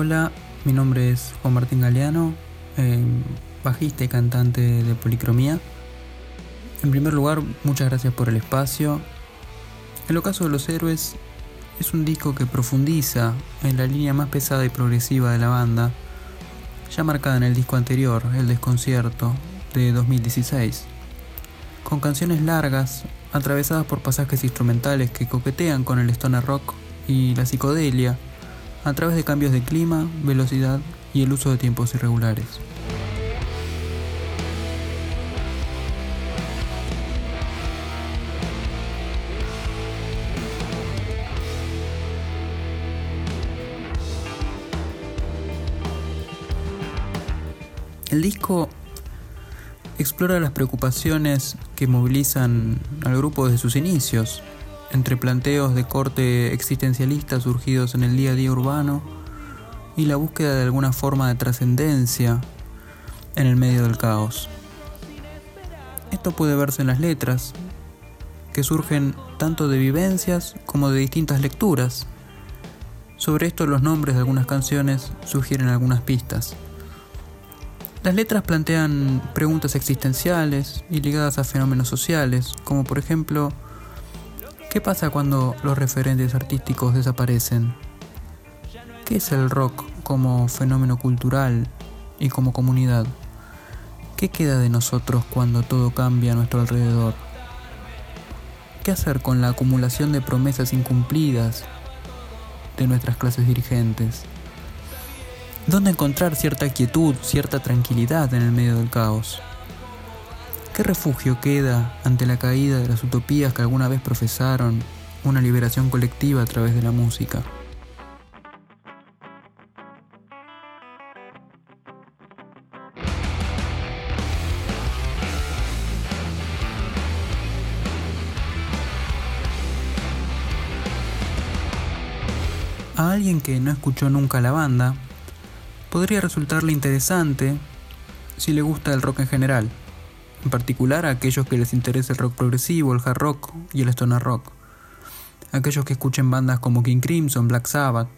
Hola, mi nombre es Juan Martín Galeano, eh, bajista y cantante de Policromía. En primer lugar, muchas gracias por el espacio. El ocaso de los héroes es un disco que profundiza en la línea más pesada y progresiva de la banda, ya marcada en el disco anterior, El Desconcierto, de 2016, con canciones largas, atravesadas por pasajes instrumentales que coquetean con el stoner rock y la psicodelia, a través de cambios de clima, velocidad y el uso de tiempos irregulares. El disco explora las preocupaciones que movilizan al grupo desde sus inicios, entre planteos de corte existencialista surgidos en el día a día urbano y la búsqueda de alguna forma de trascendencia en el medio del caos. Esto puede verse en las letras, que surgen tanto de vivencias como de distintas lecturas. Sobre esto los nombres de algunas canciones sugieren algunas pistas. Las letras plantean preguntas existenciales y ligadas a fenómenos sociales, como por ejemplo, ¿qué pasa cuando los referentes artísticos desaparecen? ¿Qué es el rock como fenómeno cultural y como comunidad? ¿Qué queda de nosotros cuando todo cambia a nuestro alrededor? ¿Qué hacer con la acumulación de promesas incumplidas de nuestras clases dirigentes? ¿Dónde encontrar cierta quietud, cierta tranquilidad en el medio del caos? ¿Qué refugio queda ante la caída de las utopías que alguna vez profesaron una liberación colectiva a través de la música? A alguien que no escuchó nunca la banda, podría resultarle interesante si le gusta el rock en general, en particular a aquellos que les interesa el rock progresivo, el hard rock y el stoner rock, aquellos que escuchen bandas como King Crimson, Black Sabbath,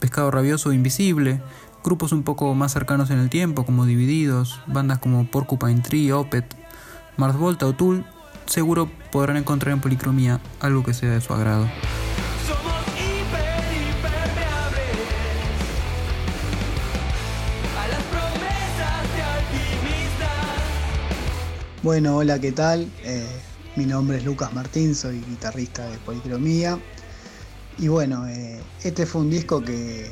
Pescado Rabioso Invisible, grupos un poco más cercanos en el tiempo como Divididos, bandas como Porcupine Tree, Opet, Mars Volta o Tool, seguro podrán encontrar en Policromía algo que sea de su agrado. Bueno, hola, ¿qué tal? Eh, mi nombre es Lucas Martín, soy guitarrista de Policromía. Y bueno, eh, este fue un disco que,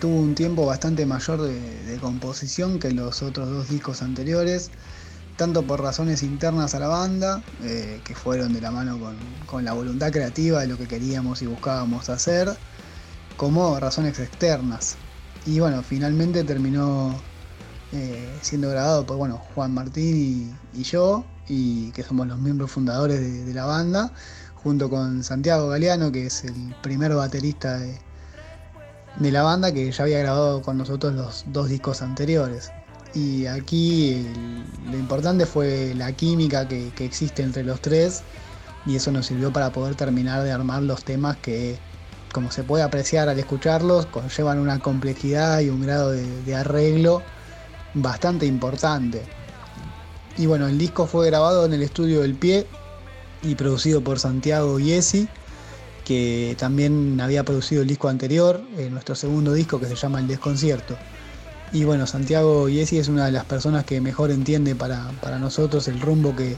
tuvo un tiempo bastante mayor de, composición que los otros dos discos anteriores, tanto por razones internas a la banda, eh, que fueron de la mano con, con la voluntad creativa de lo que queríamos y buscábamos hacer, como razones externas. Y bueno, finalmente terminó eh, siendo grabado por bueno, Juan Martín y, yo, y que somos los miembros fundadores de, la banda, junto con Santiago Galeano, que es el primer baterista de, la banda, que ya había grabado con nosotros los dos discos anteriores. Y aquí lo importante fue la química que, existe entre los tres, y eso nos sirvió para poder terminar de armar los temas que, como se puede apreciar al escucharlos, conllevan una complejidad y un grado de arreglo bastante importante. Y bueno, el disco fue grabado en el estudio del Pie y producido por Santiago Iesi, que también había producido el disco anterior, en nuestro segundo disco que se llama El Desconcierto. Y bueno, Santiago Iesi es una de las personas que mejor entiende para, nosotros el rumbo que,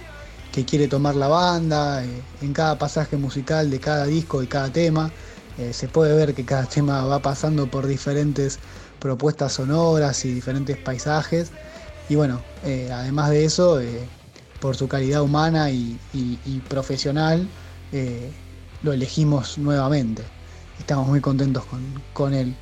quiere tomar la banda, eh, en cada pasaje musical de cada disco y cada tema. Eh, se puede ver que cada tema va pasando por diferentes propuestas sonoras y diferentes paisajes. Y bueno, eh, además de eso, eh, por su calidad humana y, profesional, eh, lo elegimos nuevamente. Estamos muy contentos con, con él.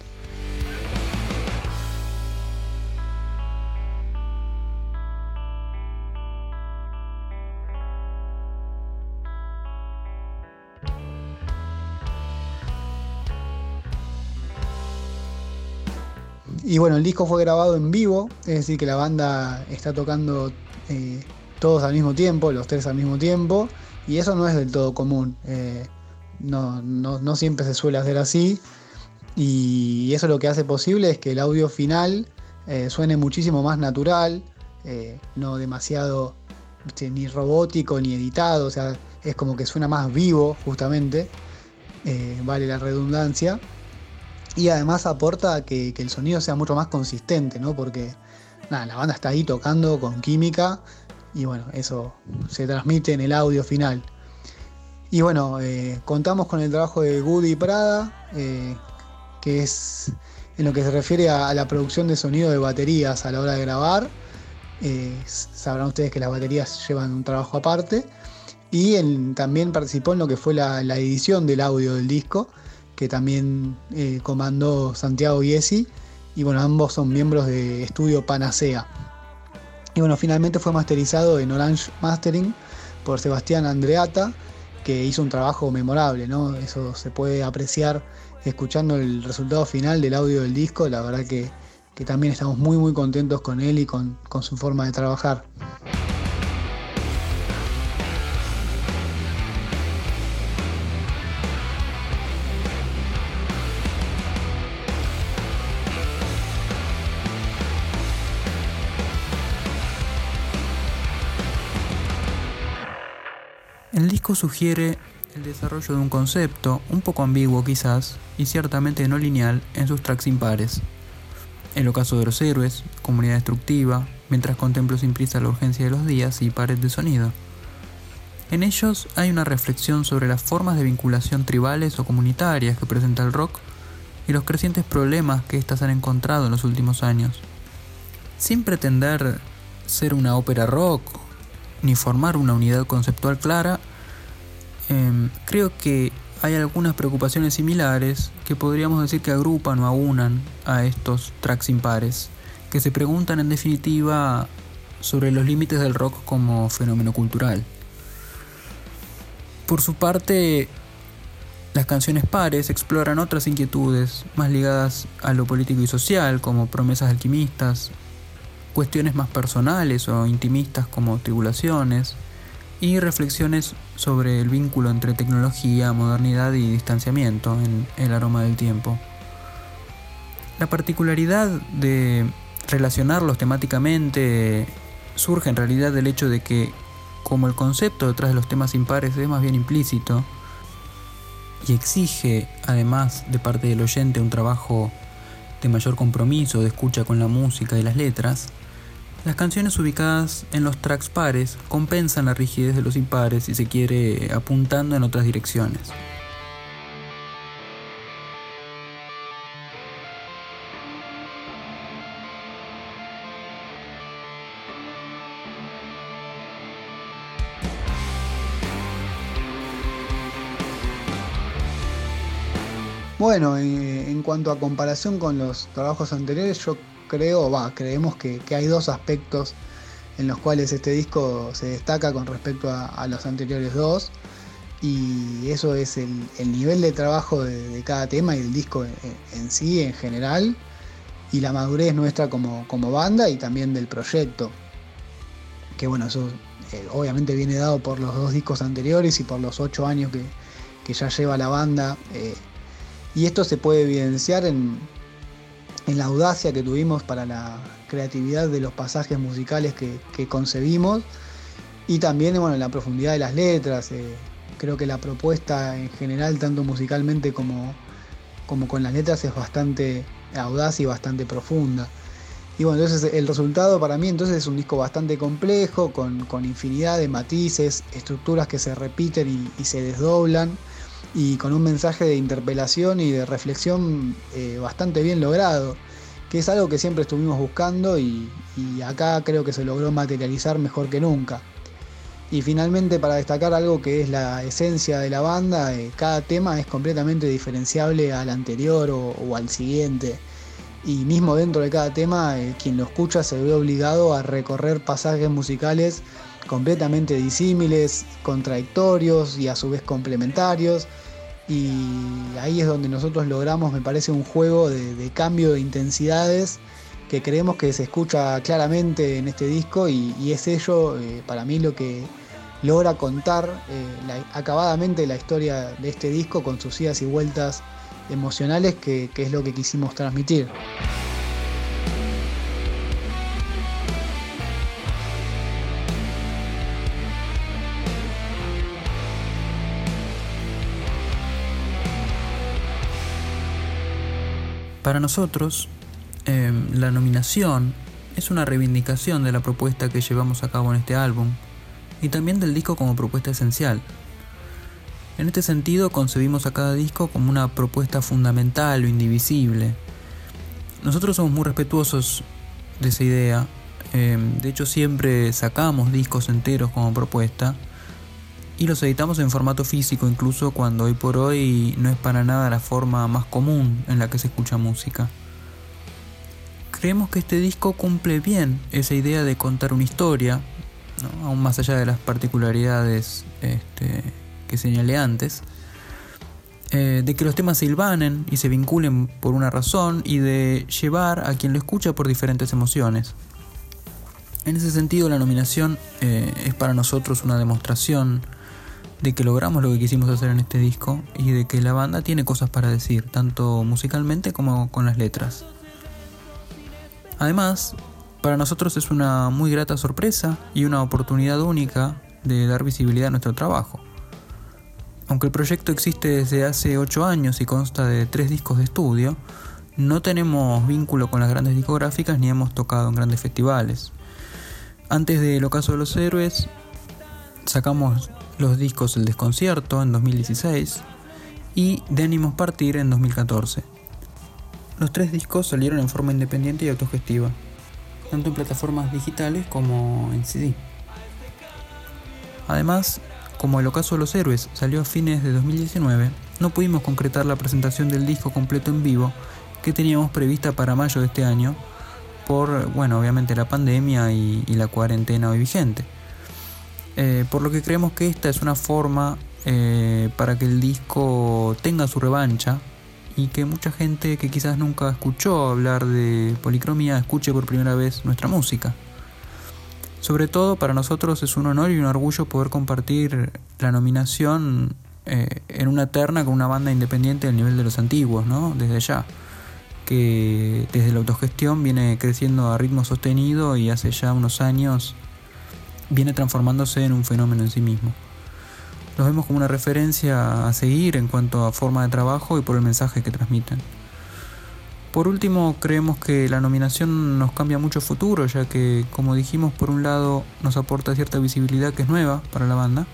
Y bueno, el disco fue grabado en vivo, es decir, que la banda está tocando eh, todos al mismo tiempo, los tres al mismo tiempo, y eso no es del todo común. Eh, no, siempre se suele hacer así. Y eso lo que hace posible es que el audio final eh, suene muchísimo más natural, no demasiado ni robótico ni editado, o sea, es como que suena más vivo justamente, vale la redundancia. Y además aporta que, el sonido sea mucho más consistente, ¿no? Porque nada, la banda está ahí tocando con química y bueno, eso se transmite en el audio final. Y bueno, eh, contamos con el trabajo de Goody Prada, eh, que es en lo que se refiere a, la producción de sonido de baterías a la hora de grabar. Eh, sabrán ustedes que las baterías llevan un trabajo aparte. Y también participó en lo que fue la, edición del audio del disco, que también comandó Santiago Giesi. Y bueno, ambos son miembros de estudio Panacea. Y bueno, finalmente fue masterizado en Orange Mastering por Sebastián Andreata que hizo un trabajo memorable, ¿no? Eso se puede apreciar escuchando el resultado final del audio del disco, la verdad que, también estamos muy muy contentos con él y con, con su forma de trabajar. El disco sugiere el desarrollo de un concepto, un poco ambiguo quizás, y ciertamente no lineal en sus tracks impares. El ocaso de los héroes, comunidad destructiva, mientras contemplo sin prisa la urgencia de los días y pared de sonido. En ellos hay una reflexión sobre las formas de vinculación tribales o comunitarias que presenta el rock y los crecientes problemas que éstas han encontrado en los últimos años. Sin pretender ser una ópera rock ni formar una unidad conceptual clara, em, creo que hay algunas preocupaciones similares que podríamos decir que agrupan o aunan a estos tracks impares, que se preguntan en definitiva sobre los límites del rock como fenómeno cultural. Por su parte, las canciones pares exploran otras inquietudes más ligadas a lo político y social, como promesas alquimistas, cuestiones más personales o intimistas como tribulaciones, y reflexiones sobre el vínculo entre tecnología, modernidad y distanciamiento en el aroma del tiempo. La particularidad de relacionarlos temáticamente surge en realidad del hecho de que, como el concepto detrás de los temas impares es más bien implícito, y exige, además de parte del oyente, un trabajo de mayor compromiso, de escucha con la música y las letras, las canciones ubicadas en los tracks pares compensan la rigidez de los impares si se quiere apuntando en otras direcciones. Bueno, eh, en cuanto a comparación con los trabajos anteriores, yo creo, va, creemos que, hay dos aspectos en los cuales este disco se destaca con respecto a, los anteriores dos. Y eso es el, nivel de trabajo de, cada tema y del disco en, sí, en general, y la madurez nuestra como, banda y también del proyecto. Que bueno, eso eh, obviamente viene dado por los dos discos anteriores y por los ocho años que, ya lleva la banda. Eh, y esto se puede evidenciar en, en la audacia que tuvimos para la creatividad de los pasajes musicales que, concebimos y también bueno, en la profundidad de las letras. Eh, creo que la propuesta en general, tanto musicalmente como, como con las letras, es bastante audaz y bastante profunda. Y bueno, entonces el resultado para mí entonces es un disco bastante complejo, con, infinidad de matices, estructuras que se repiten y se desdoblan y con un mensaje de interpelación y de reflexión eh, bastante bien logrado, que es algo que siempre estuvimos buscando y, acá creo que se logró materializar mejor que nunca. Y finalmente para destacar algo que es la esencia de la banda, eh, cada tema es completamente diferenciable al anterior o, al siguiente. Y mismo dentro de cada tema, eh, quien lo escucha se ve obligado a recorrer pasajes musicales completamente disímiles, contradictorios y a su vez complementarios. Y ahí es donde nosotros logramos, me parece, un juego de, cambio de intensidades que creemos que se escucha claramente en este disco y, es ello eh, para mí lo que logra contar eh, acabadamente la historia de este disco con sus idas y vueltas emocionales que, que es lo que quisimos transmitir. Para nosotros, em, la nominación es una reivindicación de la propuesta que llevamos a cabo en este álbum y también del disco como propuesta esencial. En este sentido, concebimos a cada disco como una propuesta fundamental o indivisible. Nosotros somos muy respetuosos de esa idea. Em, de hecho, siempre sacamos discos enteros como propuesta y los editamos en formato físico incluso cuando hoy por hoy no es para nada la forma más común en la que se escucha música. Creemos que este disco cumple bien esa idea de contar una historia, aún más allá de las particularidades este, que señalé antes, eh, de que los temas se hilvanen y se vinculen por una razón y de llevar a quien lo escucha por diferentes emociones. En ese sentido, la nominación eh, es para nosotros una demostración de que logramos lo que quisimos hacer en este disco y de que la banda tiene cosas para decir, tanto musicalmente como con las letras. Además, para nosotros es una muy grata sorpresa y una oportunidad única de dar visibilidad a nuestro trabajo. Aunque el proyecto existe desde hace 8 años y consta de 3 discos de estudio, no tenemos vínculo con las grandes discográficas ni hemos tocado en grandes festivales. Antes del Ocaso de los Héroes, sacamos los discos El Desconcierto en 2016 y De Ánimos Partir en 2014. Los tres discos salieron en forma independiente y autogestiva, tanto en plataformas digitales como en CD. Además, como el ocaso de los héroes salió a fines de 2019, no pudimos concretar la presentación del disco completo en vivo que teníamos prevista para mayo de este año por, bueno, obviamente la pandemia y, y la cuarentena hoy vigente. Eh, por lo que creemos que esta es una forma eh, para que el disco tenga su revancha y que mucha gente que quizás nunca escuchó hablar de policromía escuche por primera vez nuestra música. Sobre todo para nosotros es un honor y un orgullo poder compartir la nominación eh, en una terna con una banda independiente del nivel de los antiguos, ¿no? Desde ya, que desde la autogestión viene creciendo a ritmo sostenido y hace ya unos años viene transformándose en un fenómeno en sí mismo. Los vemos como una referencia a seguir en cuanto a forma de trabajo y por el mensaje que transmiten. Por último, creemos que la nominación nos cambia mucho futuro, ya que, como dijimos, por un lado nos aporta cierta visibilidad que es nueva para la banda,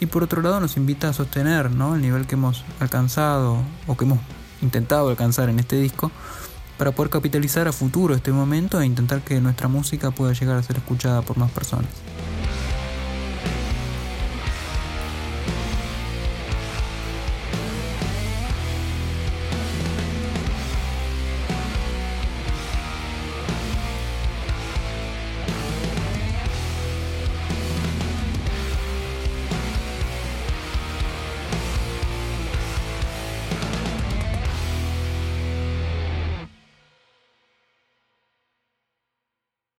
y por otro lado nos invita a sostener ¿no? el nivel que hemos alcanzado o que hemos intentado alcanzar en este disco para poder capitalizar a futuro este momento e intentar que nuestra música pueda llegar a ser escuchada por más personas.